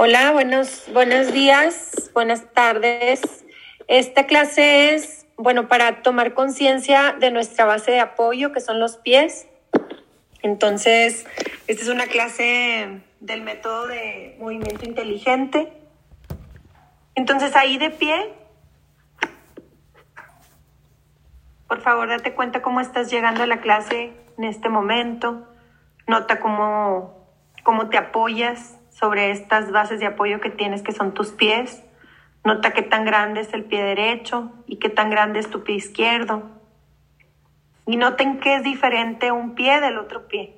Hola, buenos, buenos días, buenas tardes. Esta clase es, bueno, para tomar conciencia de nuestra base de apoyo, que son los pies. Entonces, esta es una clase del método de movimiento inteligente. Entonces, ahí de pie, por favor, date cuenta cómo estás llegando a la clase en este momento. Nota cómo, cómo te apoyas sobre estas bases de apoyo que tienes, que son tus pies. Nota qué tan grande es el pie derecho y qué tan grande es tu pie izquierdo. Y noten qué es diferente un pie del otro pie.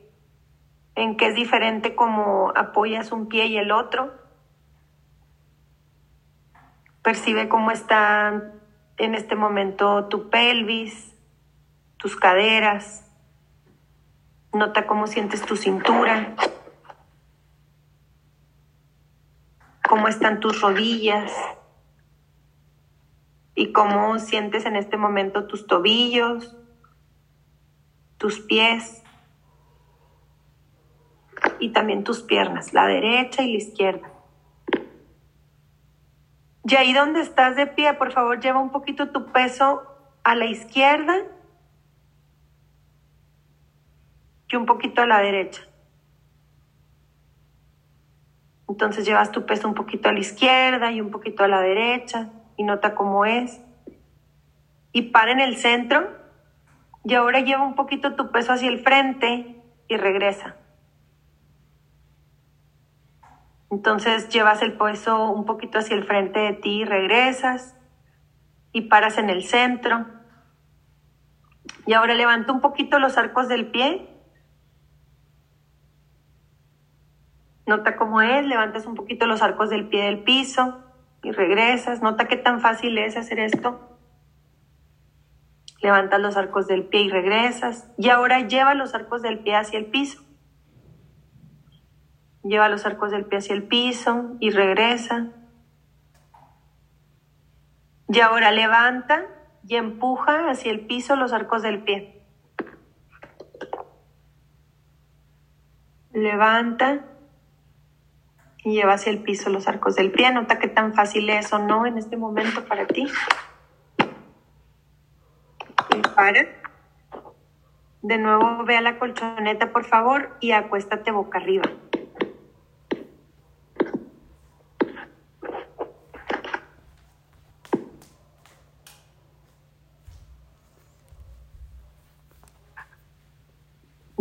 En qué es diferente cómo apoyas un pie y el otro. Percibe cómo está en este momento tu pelvis, tus caderas. Nota cómo sientes tu cintura. Cómo están tus rodillas y cómo sientes en este momento tus tobillos, tus pies y también tus piernas, la derecha y la izquierda. Y ahí donde estás de pie, por favor, lleva un poquito tu peso a la izquierda y un poquito a la derecha. Entonces llevas tu peso un poquito a la izquierda y un poquito a la derecha y nota cómo es. Y para en el centro y ahora lleva un poquito tu peso hacia el frente y regresa. Entonces llevas el peso un poquito hacia el frente de ti y regresas y paras en el centro. Y ahora levanta un poquito los arcos del pie Nota cómo es, levantas un poquito los arcos del pie del piso y regresas. Nota qué tan fácil es hacer esto. Levantas los arcos del pie y regresas. Y ahora lleva los arcos del pie hacia el piso. Lleva los arcos del pie hacia el piso y regresa. Y ahora levanta y empuja hacia el piso los arcos del pie. Levanta y lleva hacia el piso los arcos del pie. Nota qué tan fácil es o no en este momento para ti. Y para. De nuevo ve a la colchoneta, por favor, y acuéstate boca arriba.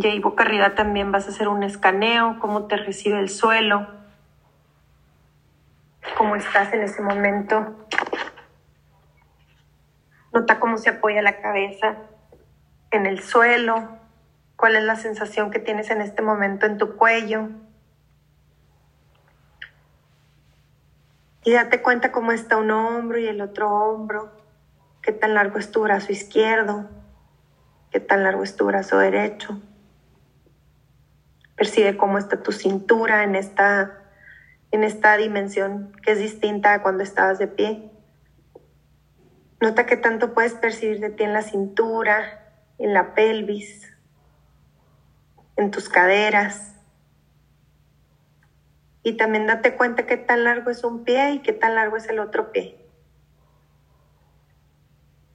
Y ahí boca arriba también vas a hacer un escaneo, cómo te recibe el suelo, estás en ese momento. Nota cómo se apoya la cabeza en el suelo, cuál es la sensación que tienes en este momento en tu cuello. Y date cuenta cómo está un hombro y el otro hombro, qué tan largo es tu brazo izquierdo, qué tan largo es tu brazo derecho. Percibe cómo está tu cintura en esta en esta dimensión que es distinta a cuando estabas de pie. Nota que tanto puedes percibir de ti en la cintura, en la pelvis, en tus caderas. Y también date cuenta qué tan largo es un pie y qué tan largo es el otro pie.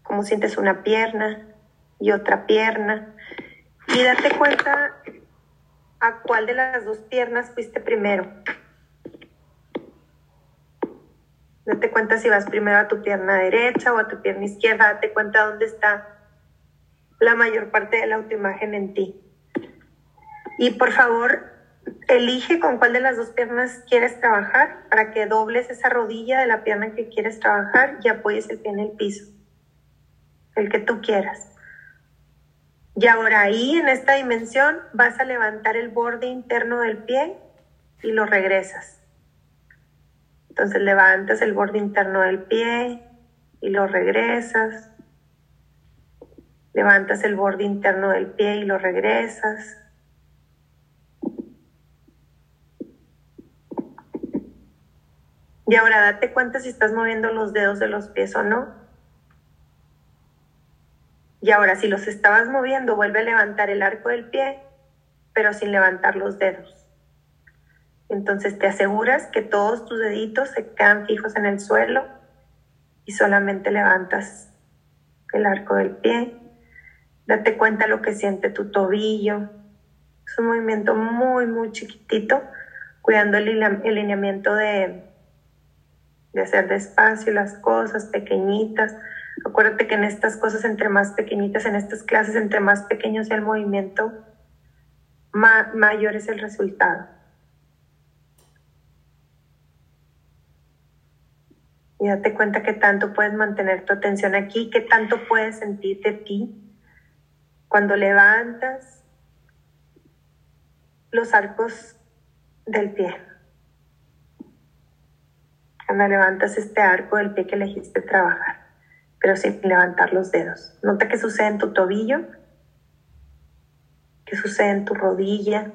Cómo sientes una pierna y otra pierna. Y date cuenta a cuál de las dos piernas fuiste primero. Date cuenta si vas primero a tu pierna derecha o a tu pierna izquierda. Date cuenta dónde está la mayor parte de la autoimagen en ti. Y por favor, elige con cuál de las dos piernas quieres trabajar para que dobles esa rodilla de la pierna que quieres trabajar y apoyes el pie en el piso. El que tú quieras. Y ahora ahí, en esta dimensión, vas a levantar el borde interno del pie y lo regresas. Entonces levantas el borde interno del pie y lo regresas. Levantas el borde interno del pie y lo regresas. Y ahora date cuenta si estás moviendo los dedos de los pies o no. Y ahora si los estabas moviendo, vuelve a levantar el arco del pie, pero sin levantar los dedos. Entonces te aseguras que todos tus deditos se quedan fijos en el suelo y solamente levantas el arco del pie. Date cuenta lo que siente tu tobillo. Es un movimiento muy, muy chiquitito, cuidando el alineamiento de, de hacer despacio las cosas pequeñitas. Acuérdate que en estas cosas, entre más pequeñitas, en estas clases, entre más pequeño sea el movimiento, mayor es el resultado. Y date cuenta que tanto puedes mantener tu atención aquí, que tanto puedes sentirte ti cuando levantas los arcos del pie. Cuando levantas este arco del pie que elegiste trabajar, pero sin levantar los dedos. Nota qué sucede en tu tobillo, qué sucede en tu rodilla.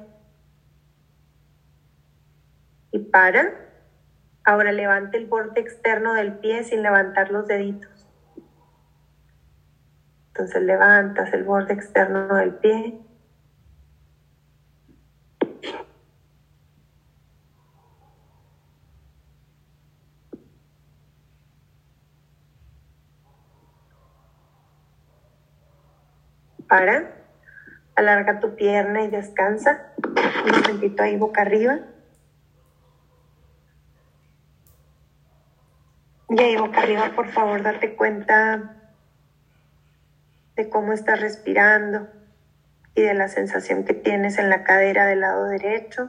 Y para Ahora levante el borde externo del pie sin levantar los deditos. Entonces levantas el borde externo del pie. Para, alarga tu pierna y descansa. Un momentito ahí boca arriba. Y ahí boca arriba, por favor, date cuenta de cómo estás respirando y de la sensación que tienes en la cadera del lado derecho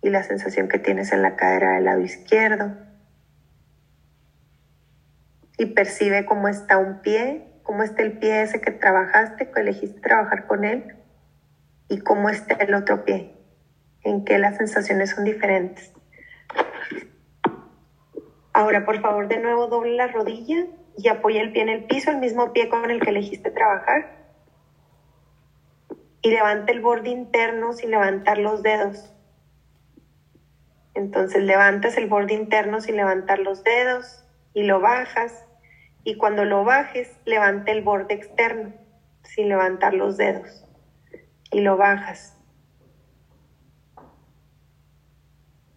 y la sensación que tienes en la cadera del lado izquierdo. Y percibe cómo está un pie, cómo está el pie ese que trabajaste, que elegiste trabajar con él, y cómo está el otro pie, en qué las sensaciones son diferentes. Ahora, por favor, de nuevo doble la rodilla y apoya el pie en el piso, el mismo pie con el que elegiste trabajar. Y levanta el borde interno sin levantar los dedos. Entonces levantas el borde interno sin levantar los dedos y lo bajas. Y cuando lo bajes, levanta el borde externo sin levantar los dedos y lo bajas.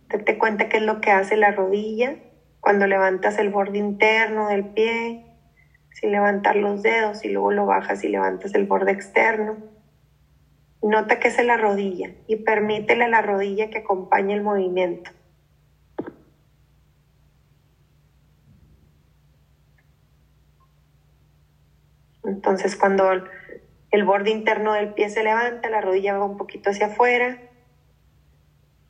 Date cuenta qué es lo que hace la rodilla cuando levantas el borde interno del pie, sin levantar los dedos y luego lo bajas y levantas el borde externo. Nota que es la rodilla y permítele a la rodilla que acompañe el movimiento. Entonces cuando el borde interno del pie se levanta, la rodilla va un poquito hacia afuera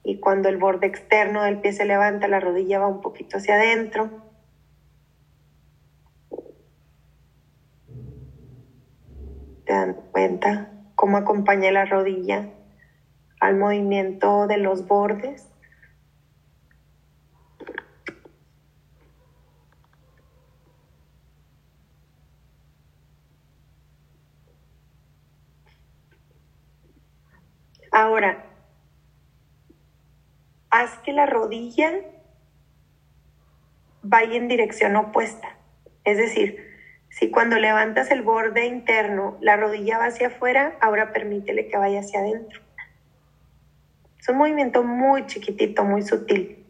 y cuando el borde externo del pie se levanta, la rodilla va un poquito hacia adentro. ¿Te dan cuenta cómo acompaña la rodilla al movimiento de los bordes? Ahora, haz que la rodilla vaya en dirección opuesta. Es decir, si cuando levantas el borde interno la rodilla va hacia afuera, ahora permítele que vaya hacia adentro. Es un movimiento muy chiquitito, muy sutil.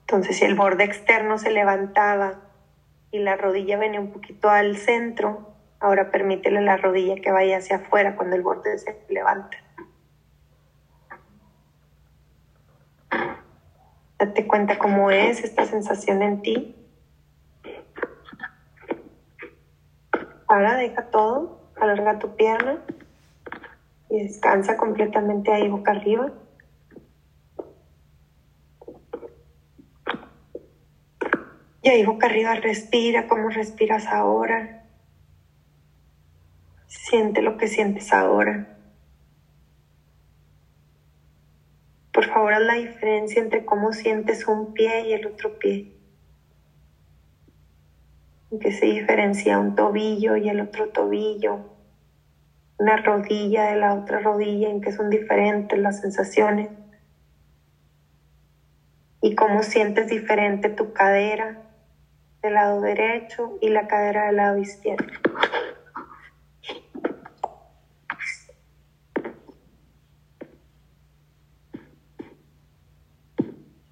Entonces, si el borde externo se levantaba y la rodilla venía un poquito al centro, Ahora permítele la rodilla que vaya hacia afuera cuando el borde se levanta. Date cuenta cómo es esta sensación en ti. Ahora deja todo, alarga tu pierna y descansa completamente ahí boca arriba. Y ahí boca arriba respira como respiras ahora. Siente lo que sientes ahora. Por favor, haz la diferencia entre cómo sientes un pie y el otro pie. En qué se diferencia un tobillo y el otro tobillo. Una rodilla de la otra rodilla, en qué son diferentes las sensaciones. Y cómo sientes diferente tu cadera del lado derecho y la cadera del lado izquierdo.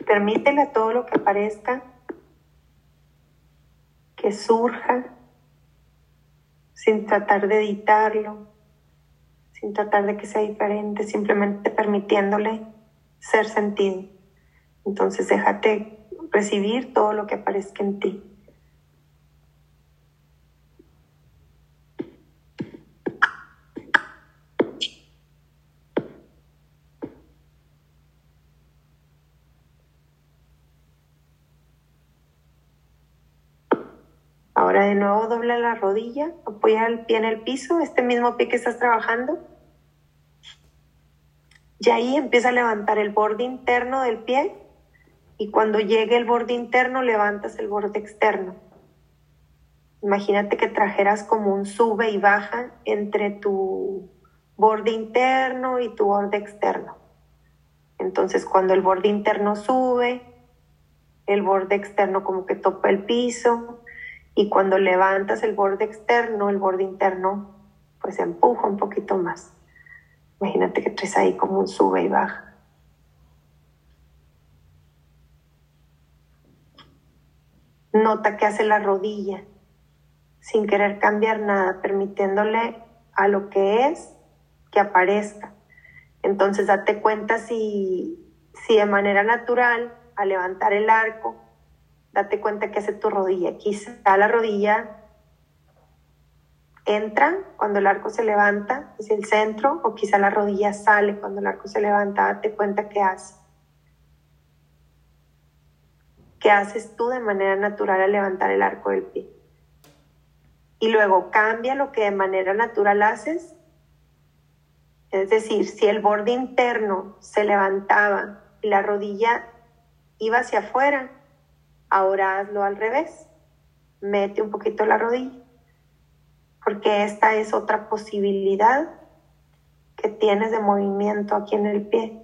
Permítele a todo lo que aparezca que surja sin tratar de editarlo, sin tratar de que sea diferente, simplemente permitiéndole ser sentido. Entonces déjate recibir todo lo que aparezca en ti. Ahora de nuevo dobla la rodilla, apoya el pie en el piso, este mismo pie que estás trabajando. Y ahí empieza a levantar el borde interno del pie y cuando llegue el borde interno levantas el borde externo. Imagínate que trajeras como un sube y baja entre tu borde interno y tu borde externo. Entonces cuando el borde interno sube, el borde externo como que topa el piso y cuando levantas el borde externo, el borde interno pues empuja un poquito más. Imagínate que traes ahí como un sube y baja. Nota que hace la rodilla sin querer cambiar nada, permitiéndole a lo que es que aparezca. Entonces date cuenta si, si de manera natural, al levantar el arco, date cuenta que hace tu rodilla. Quizá la rodilla entra cuando el arco se levanta hacia el centro o quizá la rodilla sale cuando el arco se levanta. Date cuenta qué hace. ¿Qué haces tú de manera natural al levantar el arco del pie? Y luego cambia lo que de manera natural haces. Es decir, si el borde interno se levantaba y la rodilla iba hacia afuera, Ahora hazlo al revés. Mete un poquito la rodilla. Porque esta es otra posibilidad que tienes de movimiento aquí en el pie.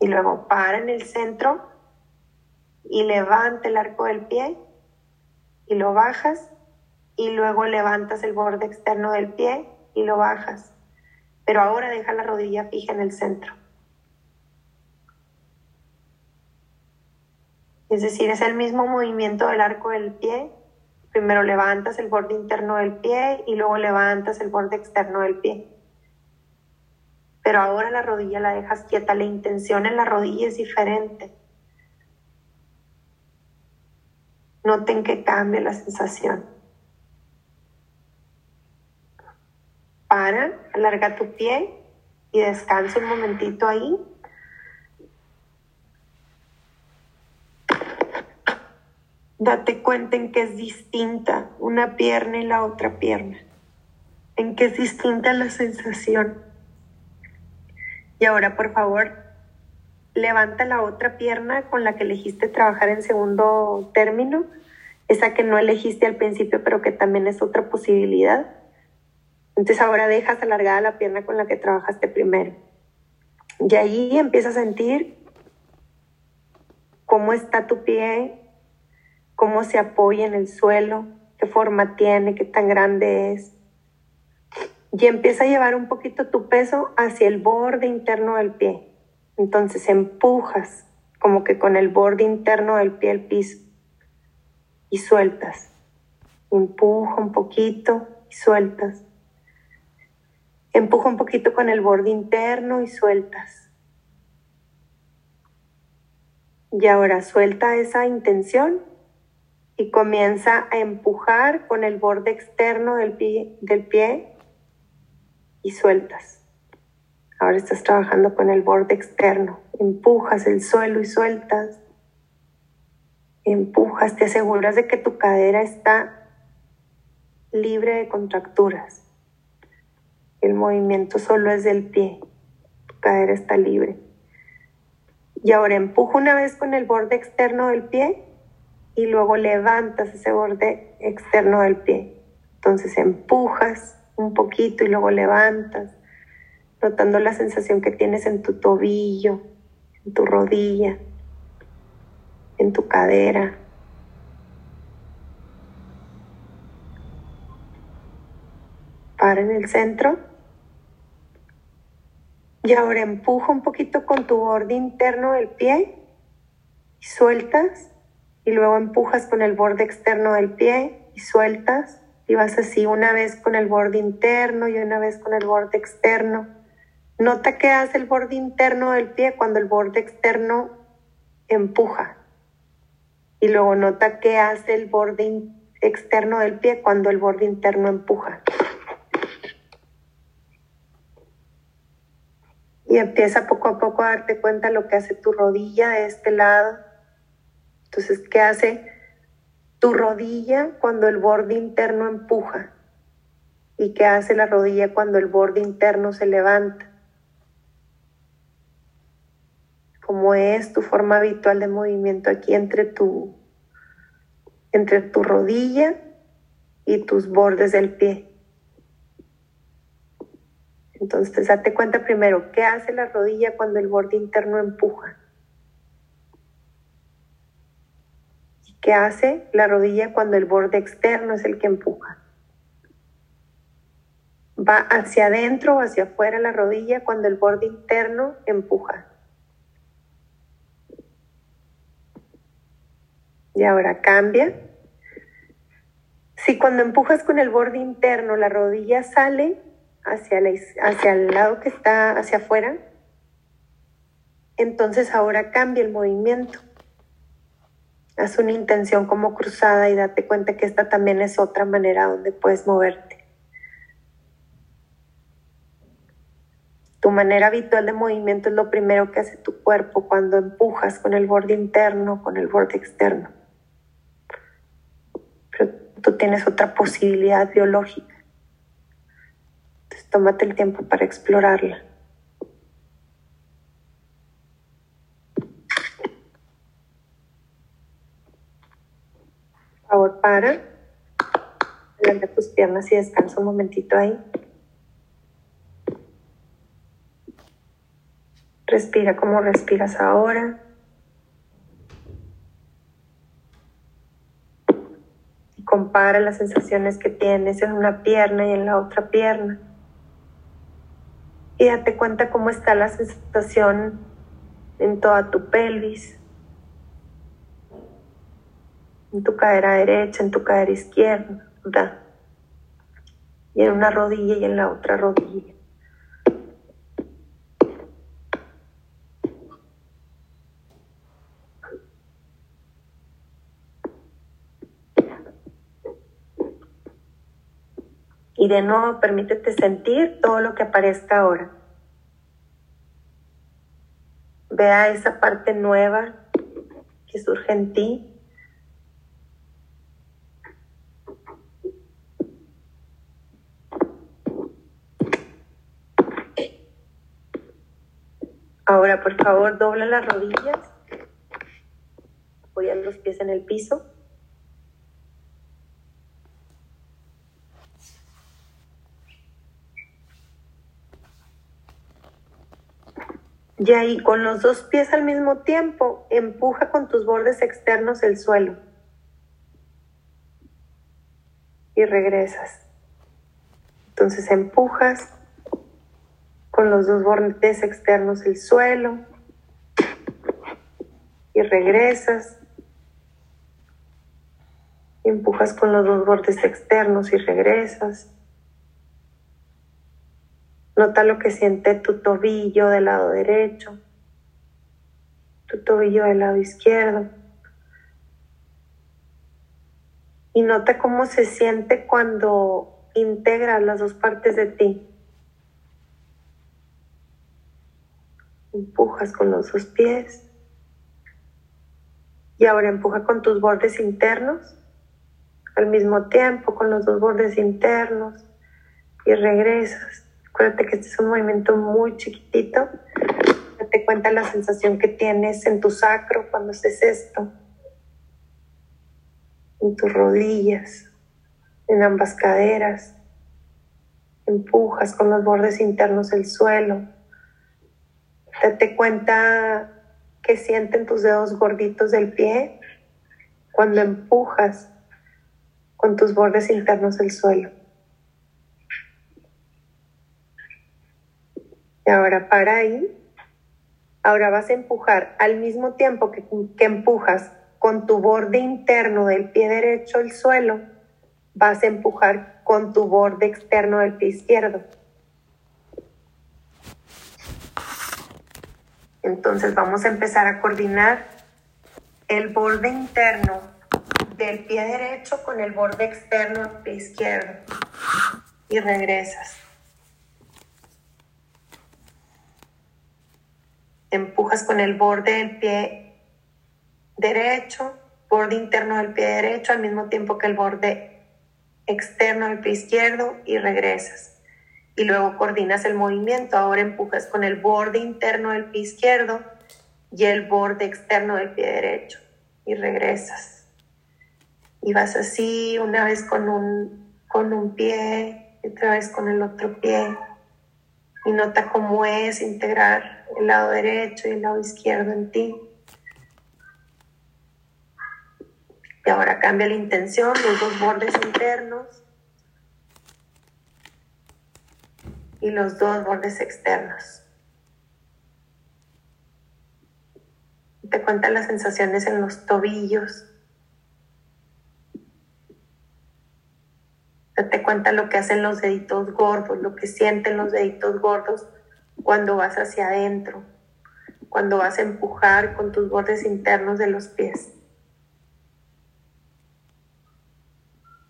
Y luego para en el centro y levanta el arco del pie y lo bajas y luego levantas el borde externo del pie y lo bajas pero ahora deja la rodilla fija en el centro. Es decir, es el mismo movimiento del arco del pie. Primero levantas el borde interno del pie y luego levantas el borde externo del pie. Pero ahora la rodilla la dejas quieta, la intención en la rodilla es diferente. Noten que cambia la sensación. Para, alarga tu pie y descansa un momentito ahí. Date cuenta en que es distinta una pierna y la otra pierna, en que es distinta la sensación. Y ahora, por favor, levanta la otra pierna con la que elegiste trabajar en segundo término, esa que no elegiste al principio, pero que también es otra posibilidad. Entonces ahora dejas alargada la pierna con la que trabajaste primero. Y ahí empiezas a sentir cómo está tu pie, cómo se apoya en el suelo, qué forma tiene, qué tan grande es. Y empieza a llevar un poquito tu peso hacia el borde interno del pie. Entonces empujas como que con el borde interno del pie al piso y sueltas. Empuja un poquito y sueltas. Empuja un poquito con el borde interno y sueltas. Y ahora suelta esa intención y comienza a empujar con el borde externo del pie, del pie y sueltas. Ahora estás trabajando con el borde externo. Empujas el suelo y sueltas. Empujas, te aseguras de que tu cadera está libre de contracturas. El movimiento solo es del pie. Tu cadera está libre. Y ahora empuja una vez con el borde externo del pie y luego levantas ese borde externo del pie. Entonces empujas un poquito y luego levantas, notando la sensación que tienes en tu tobillo, en tu rodilla, en tu cadera. Para en el centro Y ahora empuja un poquito con tu borde interno del pie y sueltas. Y luego empujas con el borde externo del pie y sueltas. Y vas así una vez con el borde interno y una vez con el borde externo. Nota que hace el borde interno del pie cuando el borde externo empuja. Y luego nota que hace el borde externo del pie cuando el borde interno empuja. Y empieza poco a poco a darte cuenta lo que hace tu rodilla de este lado. Entonces, ¿qué hace tu rodilla cuando el borde interno empuja? ¿Y qué hace la rodilla cuando el borde interno se levanta? ¿Cómo es tu forma habitual de movimiento aquí entre tu, entre tu rodilla y tus bordes del pie? Entonces, date cuenta primero, ¿qué hace la rodilla cuando el borde interno empuja? ¿Qué hace la rodilla cuando el borde externo es el que empuja? Va hacia adentro o hacia afuera la rodilla cuando el borde interno empuja. Y ahora cambia. Si cuando empujas con el borde interno la rodilla sale, hacia, hacia el lado que está hacia afuera, entonces ahora cambia el movimiento. Haz una intención como cruzada y date cuenta que esta también es otra manera donde puedes moverte. Tu manera habitual de movimiento es lo primero que hace tu cuerpo cuando empujas con el borde interno, con el borde externo. Pero tú tienes otra posibilidad biológica tómate el tiempo para explorarla. Por favor, para. Levanta tus piernas y descansa un momentito ahí. Respira como respiras ahora. Y compara las sensaciones que tienes en una pierna y en la otra pierna y date cuenta cómo está la sensación en toda tu pelvis, en tu cadera derecha, en tu cadera izquierda, y en una rodilla y en la otra rodilla. Y de nuevo permítete sentir todo lo que aparezca ahora. Vea esa parte nueva que surge en ti. Ahora, por favor, dobla las rodillas. Apoya los pies en el piso. Y ahí con los dos pies al mismo tiempo, empuja con tus bordes externos el suelo. Y regresas. Entonces empujas con los dos bordes externos el suelo. Y regresas. Empujas con los dos bordes externos y regresas. Nota lo que siente tu tobillo del lado derecho, tu tobillo del lado izquierdo. Y nota cómo se siente cuando integras las dos partes de ti. Empujas con los dos pies. Y ahora empuja con tus bordes internos al mismo tiempo con los dos bordes internos y regresas. Acuérdate que este es un movimiento muy chiquitito. Date cuenta la sensación que tienes en tu sacro cuando haces esto. En tus rodillas, en ambas caderas. Empujas con los bordes internos el suelo. Date cuenta que sienten tus dedos gorditos del pie cuando empujas con tus bordes internos el suelo. Y ahora para ahí. Ahora vas a empujar al mismo tiempo que, que empujas con tu borde interno del pie derecho el suelo, vas a empujar con tu borde externo del pie izquierdo. Entonces vamos a empezar a coordinar el borde interno del pie derecho con el borde externo del pie izquierdo. Y regresas. Empujas con el borde del pie derecho, borde interno del pie derecho al mismo tiempo que el borde externo del pie izquierdo y regresas y luego coordinas el movimiento. Ahora empujas con el borde interno del pie izquierdo y el borde externo del pie derecho y regresas. Y vas así una vez con un, con un pie otra vez con el otro pie. Y nota cómo es integrar el lado derecho y el lado izquierdo en ti. Y ahora cambia la intención, los dos bordes internos y los dos bordes externos. Te cuenta las sensaciones en los tobillos. Te cuenta lo que hacen los deditos gordos, lo que sienten los deditos gordos cuando vas hacia adentro, cuando vas a empujar con tus bordes internos de los pies.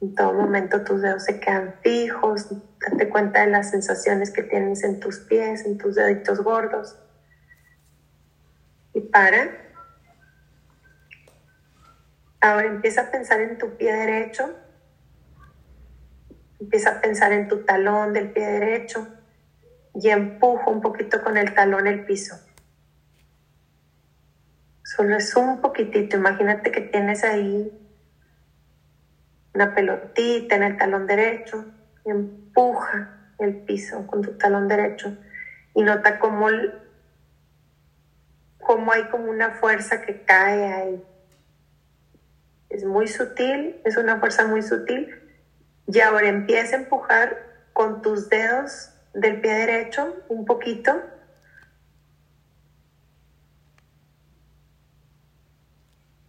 En todo momento tus dedos se quedan fijos, date cuenta de las sensaciones que tienes en tus pies, en tus deditos gordos. Y para. Ahora empieza a pensar en tu pie derecho. Empieza a pensar en tu talón del pie derecho y empuja un poquito con el talón el piso. Solo es un poquitito. Imagínate que tienes ahí una pelotita en el talón derecho, empuja el piso con tu talón derecho y nota cómo, cómo hay como una fuerza que cae ahí. Es muy sutil, es una fuerza muy sutil. Y ahora empieza a empujar con tus dedos del pie derecho un poquito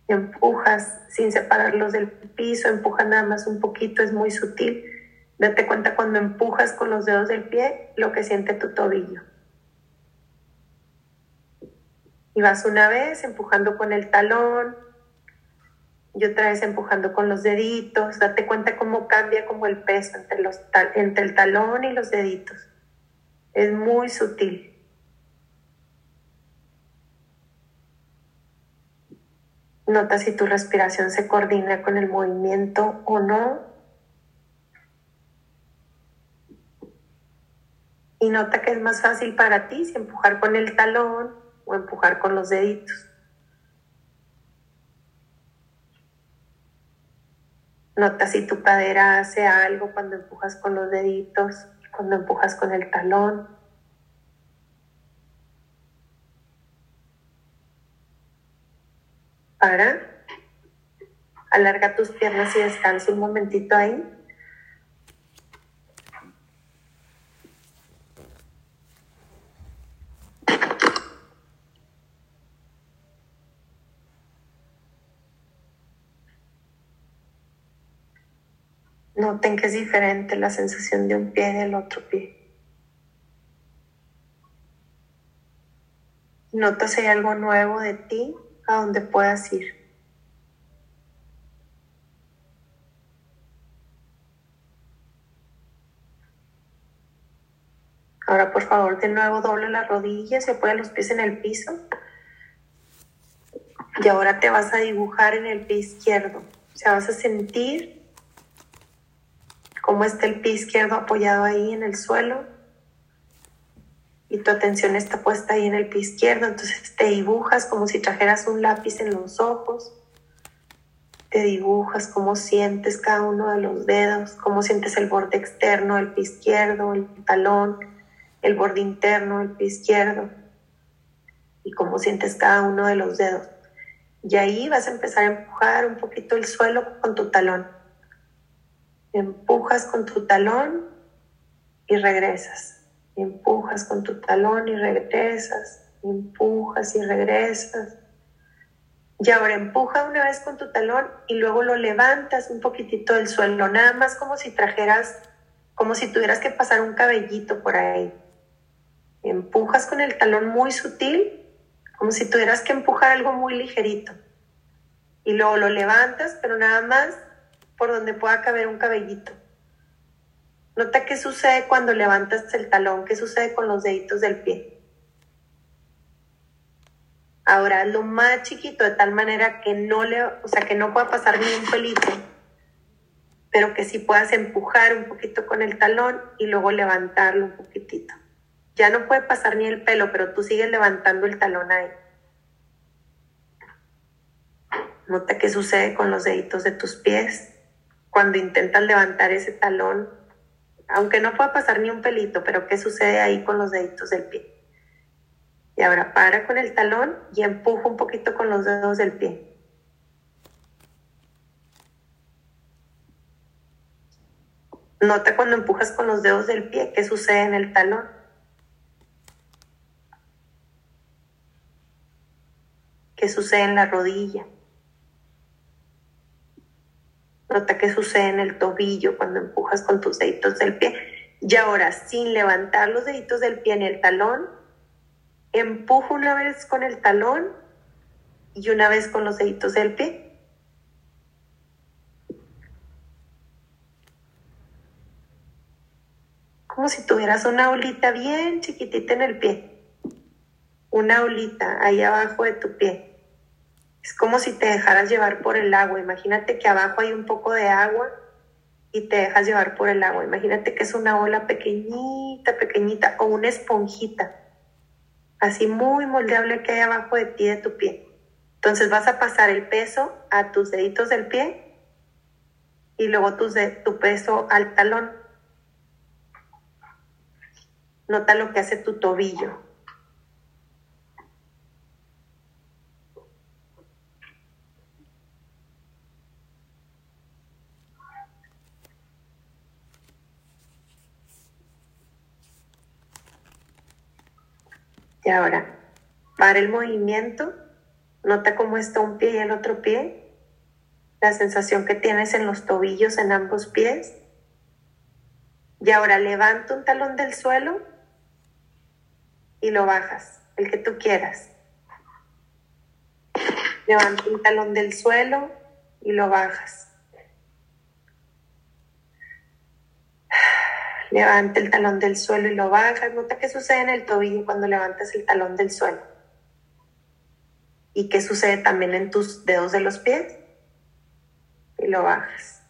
empujas sin separarlos del piso, empuja nada más un poquito, es muy sutil. Date cuenta cuando empujas con los dedos del pie lo que siente tu tobillo. Y vas una vez empujando con el talón y otra vez empujando con los deditos. Date cuenta cómo cambia como el peso entre, los entre el talón y los deditos. Es muy sutil. Nota si tu respiración se coordina con el movimiento o no. Y nota que es más fácil para ti si empujar con el talón o empujar con los deditos. Nota si tu cadera hace algo cuando empujas con los deditos, cuando empujas con el talón. para. Alarga tus piernas y descansa un momentito ahí. Noten que es diferente la sensación de un pie del otro pie. Nota si hay algo nuevo de ti a donde puedas ir. Ahora, por favor, de nuevo doble las rodillas y apoya los pies en el piso. Y ahora te vas a dibujar en el pie izquierdo. O sea, vas a sentir cómo está el pie izquierdo apoyado ahí en el suelo y tu atención está puesta ahí en el pie izquierdo, entonces te dibujas como si trajeras un lápiz en los ojos, te dibujas cómo sientes cada uno de los dedos, cómo sientes el borde externo del pie izquierdo, el talón, el borde interno del pie izquierdo y cómo sientes cada uno de los dedos. Y ahí vas a empezar a empujar un poquito el suelo con tu talón. Empujas con tu talón y regresas Empujas con tu talón y regresas. Empujas y regresas. Y ahora empuja una vez con tu talón y luego lo levantas un poquitito del suelo, nada más como si trajeras, como si tuvieras que pasar un cabellito por ahí. Empujas con el talón muy sutil, como si tuvieras que empujar algo muy ligerito. Y luego lo levantas, pero nada más por donde pueda caber un cabellito. Nota qué sucede cuando levantas el talón, qué sucede con los deditos del pie. Ahora lo más chiquito de tal manera que no le, o sea, que no pueda pasar ni un pelito, pero que sí puedas empujar un poquito con el talón y luego levantarlo un poquitito. Ya no puede pasar ni el pelo, pero tú sigues levantando el talón ahí. Nota qué sucede con los deditos de tus pies cuando intentas levantar ese talón, aunque no pueda pasar ni un pelito, pero qué sucede ahí con los deditos del pie. Y ahora para con el talón y empuja un poquito con los dedos del pie. Nota cuando empujas con los dedos del pie qué sucede en el talón. ¿Qué sucede en la rodilla? Nota qué sucede en el tobillo cuando empujas con tus deditos del pie. Y ahora, sin levantar los deditos del pie en el talón, Empujo una vez con el talón y una vez con los deditos del pie. Como si tuvieras una olita bien chiquitita en el pie. Una olita ahí abajo de tu pie. Es como si te dejaras llevar por el agua. Imagínate que abajo hay un poco de agua y te dejas llevar por el agua. Imagínate que es una ola pequeñita, pequeñita o una esponjita así muy moldeable que hay abajo de ti, de tu pie. Entonces vas a pasar el peso a tus deditos del pie y luego tu, tu peso al talón. Nota lo que hace tu tobillo. Y ahora, para el movimiento, nota cómo está un pie y el otro pie, la sensación que tienes en los tobillos en ambos pies. Y ahora levanta un talón del suelo y lo bajas, el que tú quieras. Levanta un talón del suelo y lo bajas. Levanta el talón del suelo y lo bajas. Nota qué sucede en el tobillo cuando levantas el talón del suelo. Y qué sucede también en tus dedos de los pies. Y lo bajas.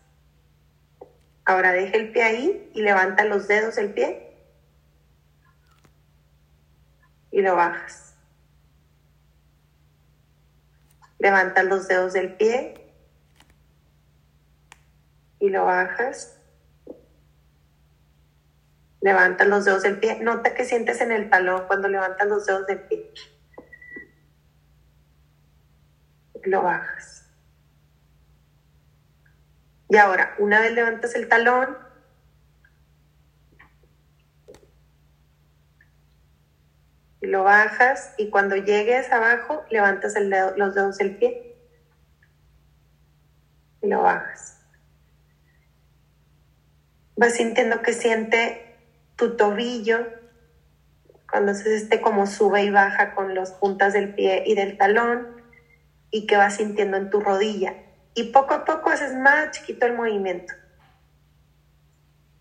Ahora deja el pie ahí y levanta los dedos del pie. Y lo bajas. Levanta los dedos del pie y lo bajas. Levanta los dedos del pie. Nota que sientes en el talón cuando levantas los dedos del pie. Lo bajas. Y ahora, una vez levantas el talón, y lo bajas y cuando llegues abajo levantas los dedos del pie y lo bajas. Vas sintiendo que siente tu tobillo, cuando haces este como sube y baja con las puntas del pie y del talón y que vas sintiendo en tu rodilla. Y poco a poco haces más chiquito el movimiento.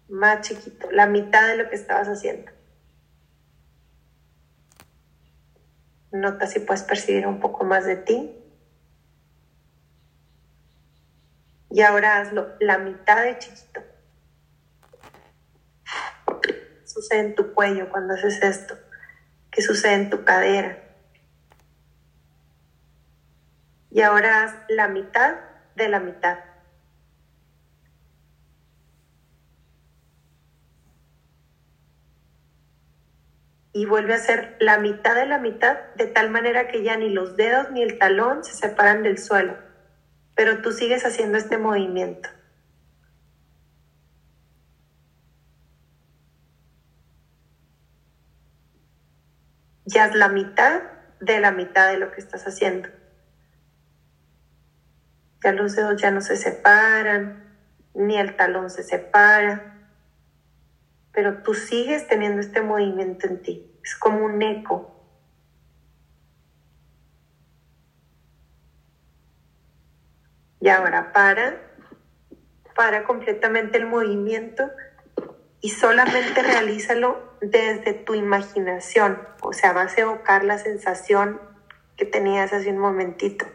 Más chiquito, la mitad de lo que estabas haciendo. Nota si puedes percibir un poco más de ti. Y ahora hazlo la mitad de chiquito sucede en tu cuello cuando haces esto? ¿Qué sucede en tu cadera? Y ahora haz la mitad de la mitad. Y vuelve a hacer la mitad de la mitad de tal manera que ya ni los dedos ni el talón se separan del suelo. Pero tú sigues haciendo este movimiento. Ya es la mitad de la mitad de lo que estás haciendo. Ya los dedos ya no se separan, ni el talón se separa, pero tú sigues teniendo este movimiento en ti. Es como un eco. Y ahora para, para completamente el movimiento y solamente realízalo desde tu imaginación. O sea, vas a evocar la sensación que tenías hace un momentito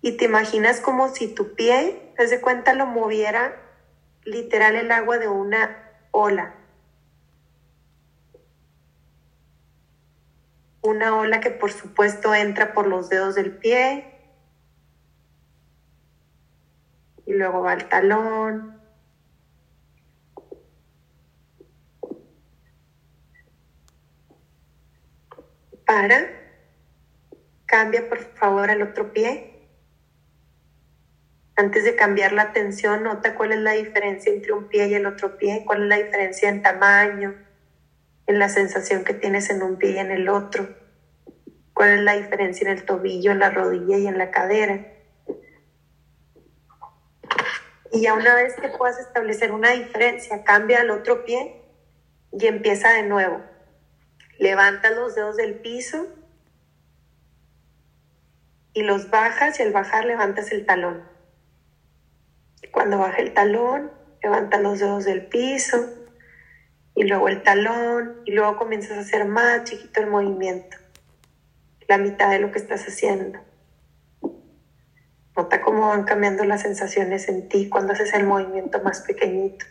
y te imaginas como si tu pie, de cuenta, lo moviera literal el agua de una ola. Una ola que por supuesto entra por los dedos del pie y luego va al talón. Para, cambia por favor al otro pie antes de cambiar la tensión, nota cuál es la diferencia entre un pie y el otro pie, cuál es la diferencia en tamaño, en la sensación que tienes en un pie y en el otro, cuál es la diferencia en el tobillo, en la rodilla y en la cadera. Y ya una vez que puedas establecer una diferencia, cambia al otro pie y empieza de nuevo. Levanta los dedos del piso y los bajas y al bajar levantas el talón. Cuando baja el talón, levanta los dedos del piso y luego el talón y luego comienzas a hacer más chiquito el movimiento, la mitad de lo que estás haciendo. Nota cómo van cambiando las sensaciones en ti cuando haces el movimiento más pequeñito.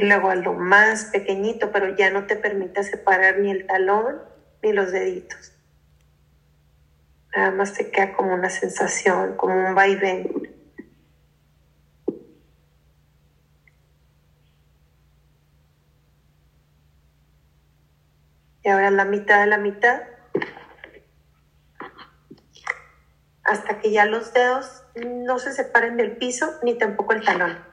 Luego a lo más pequeñito, pero ya no te permite separar ni el talón ni los deditos. Nada más te queda como una sensación, como un vaivén. Y ahora la mitad de la mitad. Hasta que ya los dedos no se separen del piso ni tampoco el talón.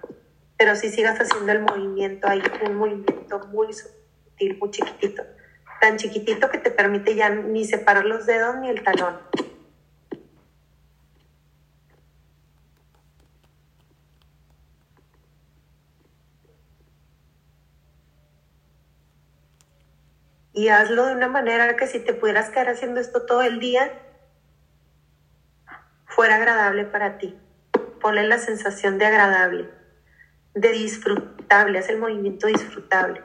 Pero si sigas haciendo el movimiento ahí, un movimiento muy sutil, muy chiquitito tan chiquitito que te permite ya ni separar los dedos ni el talón. Y hazlo de una manera que si te pudieras quedar haciendo esto todo el día, fuera agradable para ti. Ponle la sensación de agradable, de disfrutable, haz el movimiento disfrutable.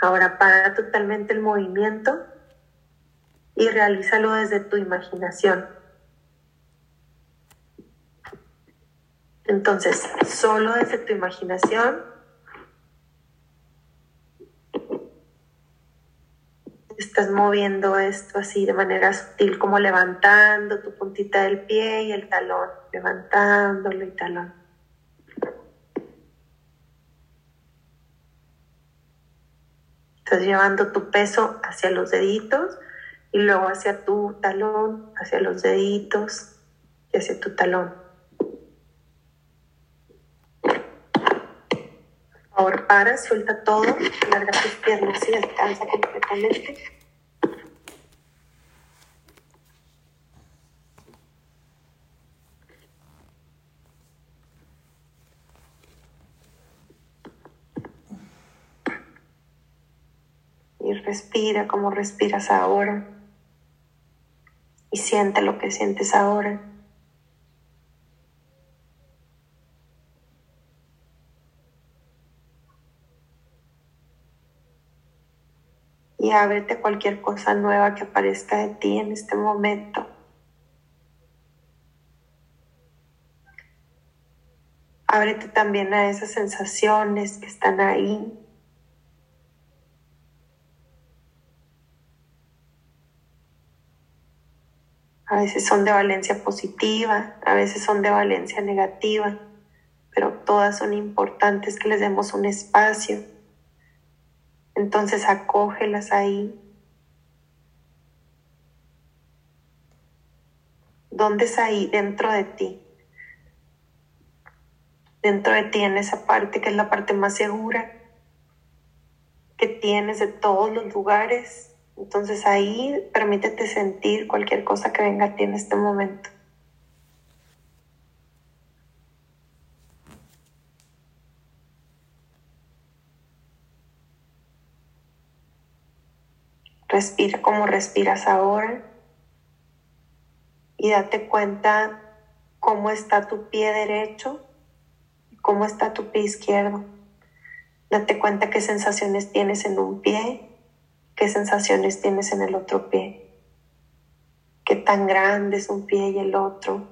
Ahora para totalmente el movimiento y realízalo desde tu imaginación. Entonces, solo desde tu imaginación estás moviendo esto así de manera sutil, como levantando tu puntita del pie y el talón, levantándolo y talón. Estás llevando tu peso hacia los deditos y luego hacia tu talón, hacia los deditos y hacia tu talón. Ahora para, suelta todo, larga tus piernas y descansa completamente. respira como respiras ahora y siente lo que sientes ahora. Ábrete cualquier cosa nueva que aparezca de ti en este momento. Ábrete también a esas sensaciones que están ahí A veces son de valencia positiva, a veces son de valencia negativa, pero todas son importantes que les demos un espacio Entonces acógelas ahí. ¿Dónde es ahí? Dentro de ti. Dentro de ti en esa parte que es la parte más segura que tienes de todos los lugares. Entonces ahí permítete sentir cualquier cosa que venga a ti en este momento. Respira como respiras ahora y date cuenta cómo está tu pie derecho y cómo está tu pie izquierdo. Date cuenta qué sensaciones tienes en un pie, qué sensaciones tienes en el otro pie. Qué tan grande es un pie y el otro.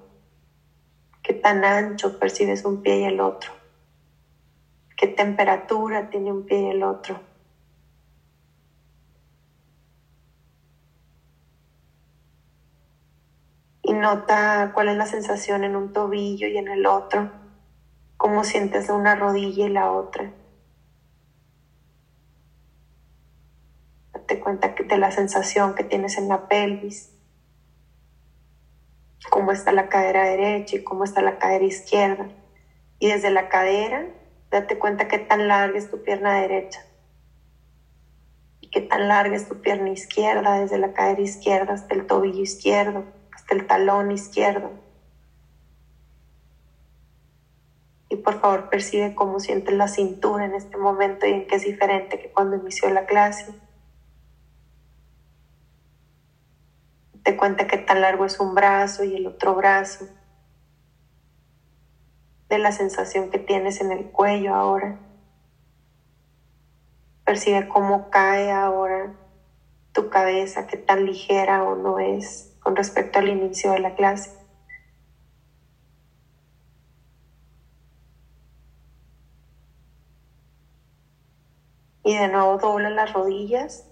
Qué tan ancho percibes un pie y el otro. Qué temperatura tiene un pie y el otro. Nota cuál es la sensación en un tobillo y en el otro, cómo sientes una rodilla y la otra. Date cuenta de la sensación que tienes en la pelvis, cómo está la cadera derecha y cómo está la cadera izquierda. Y desde la cadera, date cuenta qué tan larga es tu pierna derecha y qué tan larga es tu pierna izquierda, desde la cadera izquierda hasta el tobillo izquierdo el talón izquierdo. Y por favor percibe cómo sientes la cintura en este momento y en qué es diferente que cuando inició la clase. Te cuenta qué tan largo es un brazo y el otro brazo. De la sensación que tienes en el cuello ahora. Percibe cómo cae ahora tu cabeza, qué tan ligera o no es con respecto al inicio de la clase. Y de nuevo dobla las rodillas,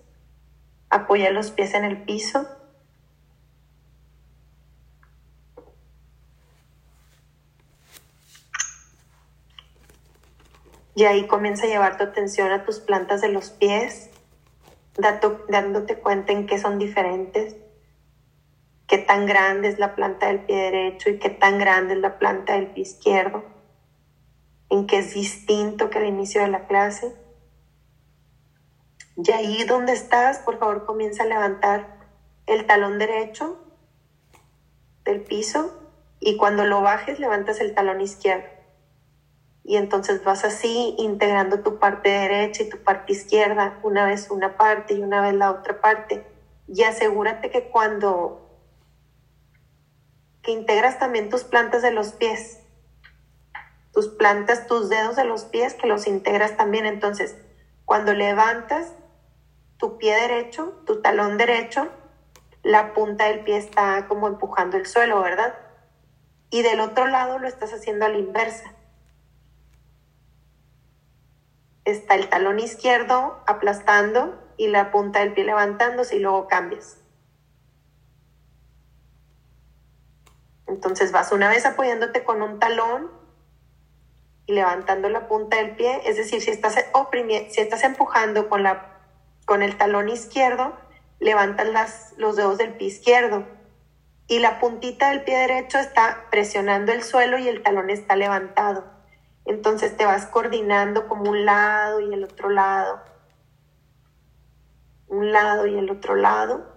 apoya los pies en el piso. Y ahí comienza a llevar tu atención a tus plantas de los pies, dándote cuenta en qué son diferentes qué tan grande es la planta del pie derecho y qué tan grande es la planta del pie izquierdo, en qué es distinto que al inicio de la clase. Y ahí donde estás, por favor, comienza a levantar el talón derecho del piso y cuando lo bajes levantas el talón izquierdo. Y entonces vas así integrando tu parte derecha y tu parte izquierda, una vez una parte y una vez la otra parte. Y asegúrate que cuando integras también tus plantas de los pies, tus plantas, tus dedos de los pies, que los integras también. Entonces, cuando levantas tu pie derecho, tu talón derecho, la punta del pie está como empujando el suelo, ¿verdad? Y del otro lado lo estás haciendo a la inversa. Está el talón izquierdo aplastando y la punta del pie levantándose y luego cambias. Entonces vas una vez apoyándote con un talón y levantando la punta del pie, es decir, si estás, si estás empujando con, la, con el talón izquierdo, levantas las, los dedos del pie izquierdo y la puntita del pie derecho está presionando el suelo y el talón está levantado. Entonces te vas coordinando como un lado y el otro lado, un lado y el otro lado,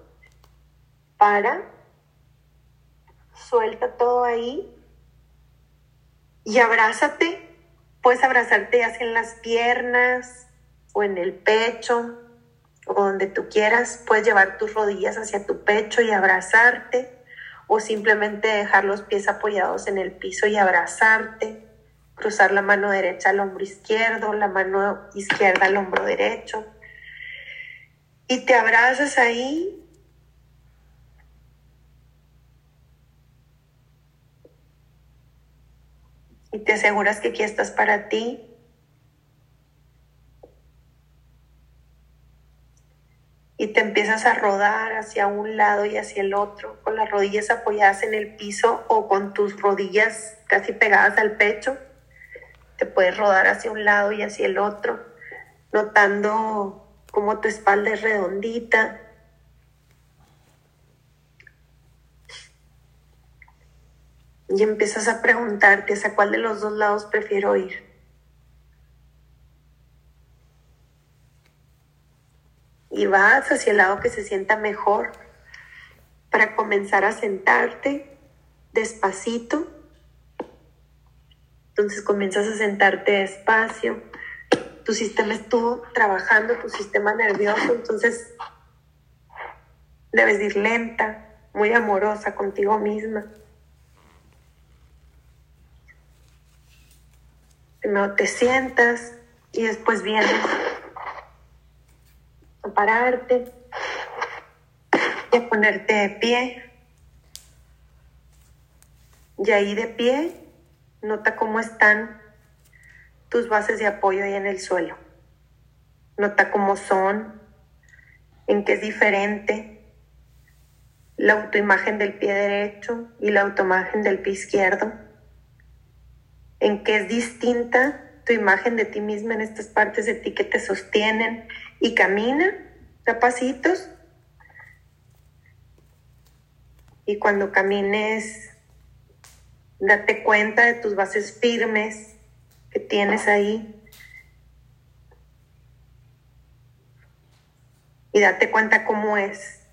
para suelta todo ahí y abrázate. Puedes abrazarte sea en las piernas o en el pecho o donde tú quieras. Puedes llevar tus rodillas hacia tu pecho y abrazarte o simplemente dejar los pies apoyados en el piso y abrazarte. Cruzar la mano derecha al hombro izquierdo, la mano izquierda al hombro derecho. Y te abrazas ahí y te aseguras que aquí estás para ti. Y te empiezas a rodar hacia un lado y hacia el otro, con las rodillas apoyadas en el piso o con tus rodillas casi pegadas al pecho. Te puedes rodar hacia un lado y hacia el otro, notando como tu espalda es redondita. Y empiezas a preguntarte hacia cuál de los dos lados prefiero ir. Y vas hacia el lado que se sienta mejor para comenzar a sentarte despacito. Entonces comienzas a sentarte despacio. Tu sistema estuvo trabajando, tu sistema nervioso, entonces debes ir lenta, muy amorosa contigo misma. Primero te sientas y después vienes a pararte y a ponerte de pie. Y ahí de pie, nota cómo están tus bases de apoyo ahí en el suelo. Nota cómo son, en qué es diferente la autoimagen del pie derecho y la autoimagen del pie izquierdo. En qué es distinta tu imagen de ti misma en estas partes de ti que te sostienen y camina a pasitos. Y cuando camines Date cuenta de tus bases firmes que tienes ahí. Y date cuenta cómo es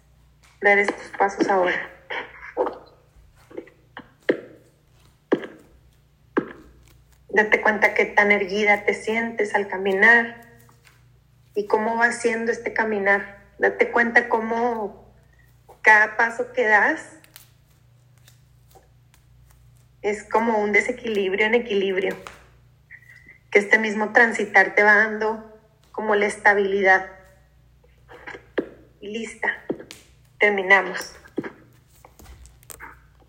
dar estos pasos ahora. Date cuenta qué tan erguida te sientes al caminar y cómo va siendo este caminar. Date cuenta cómo cada paso que das es como un desequilibrio en equilibrio, que este mismo transitar te va dando como la estabilidad. Y lista, terminamos.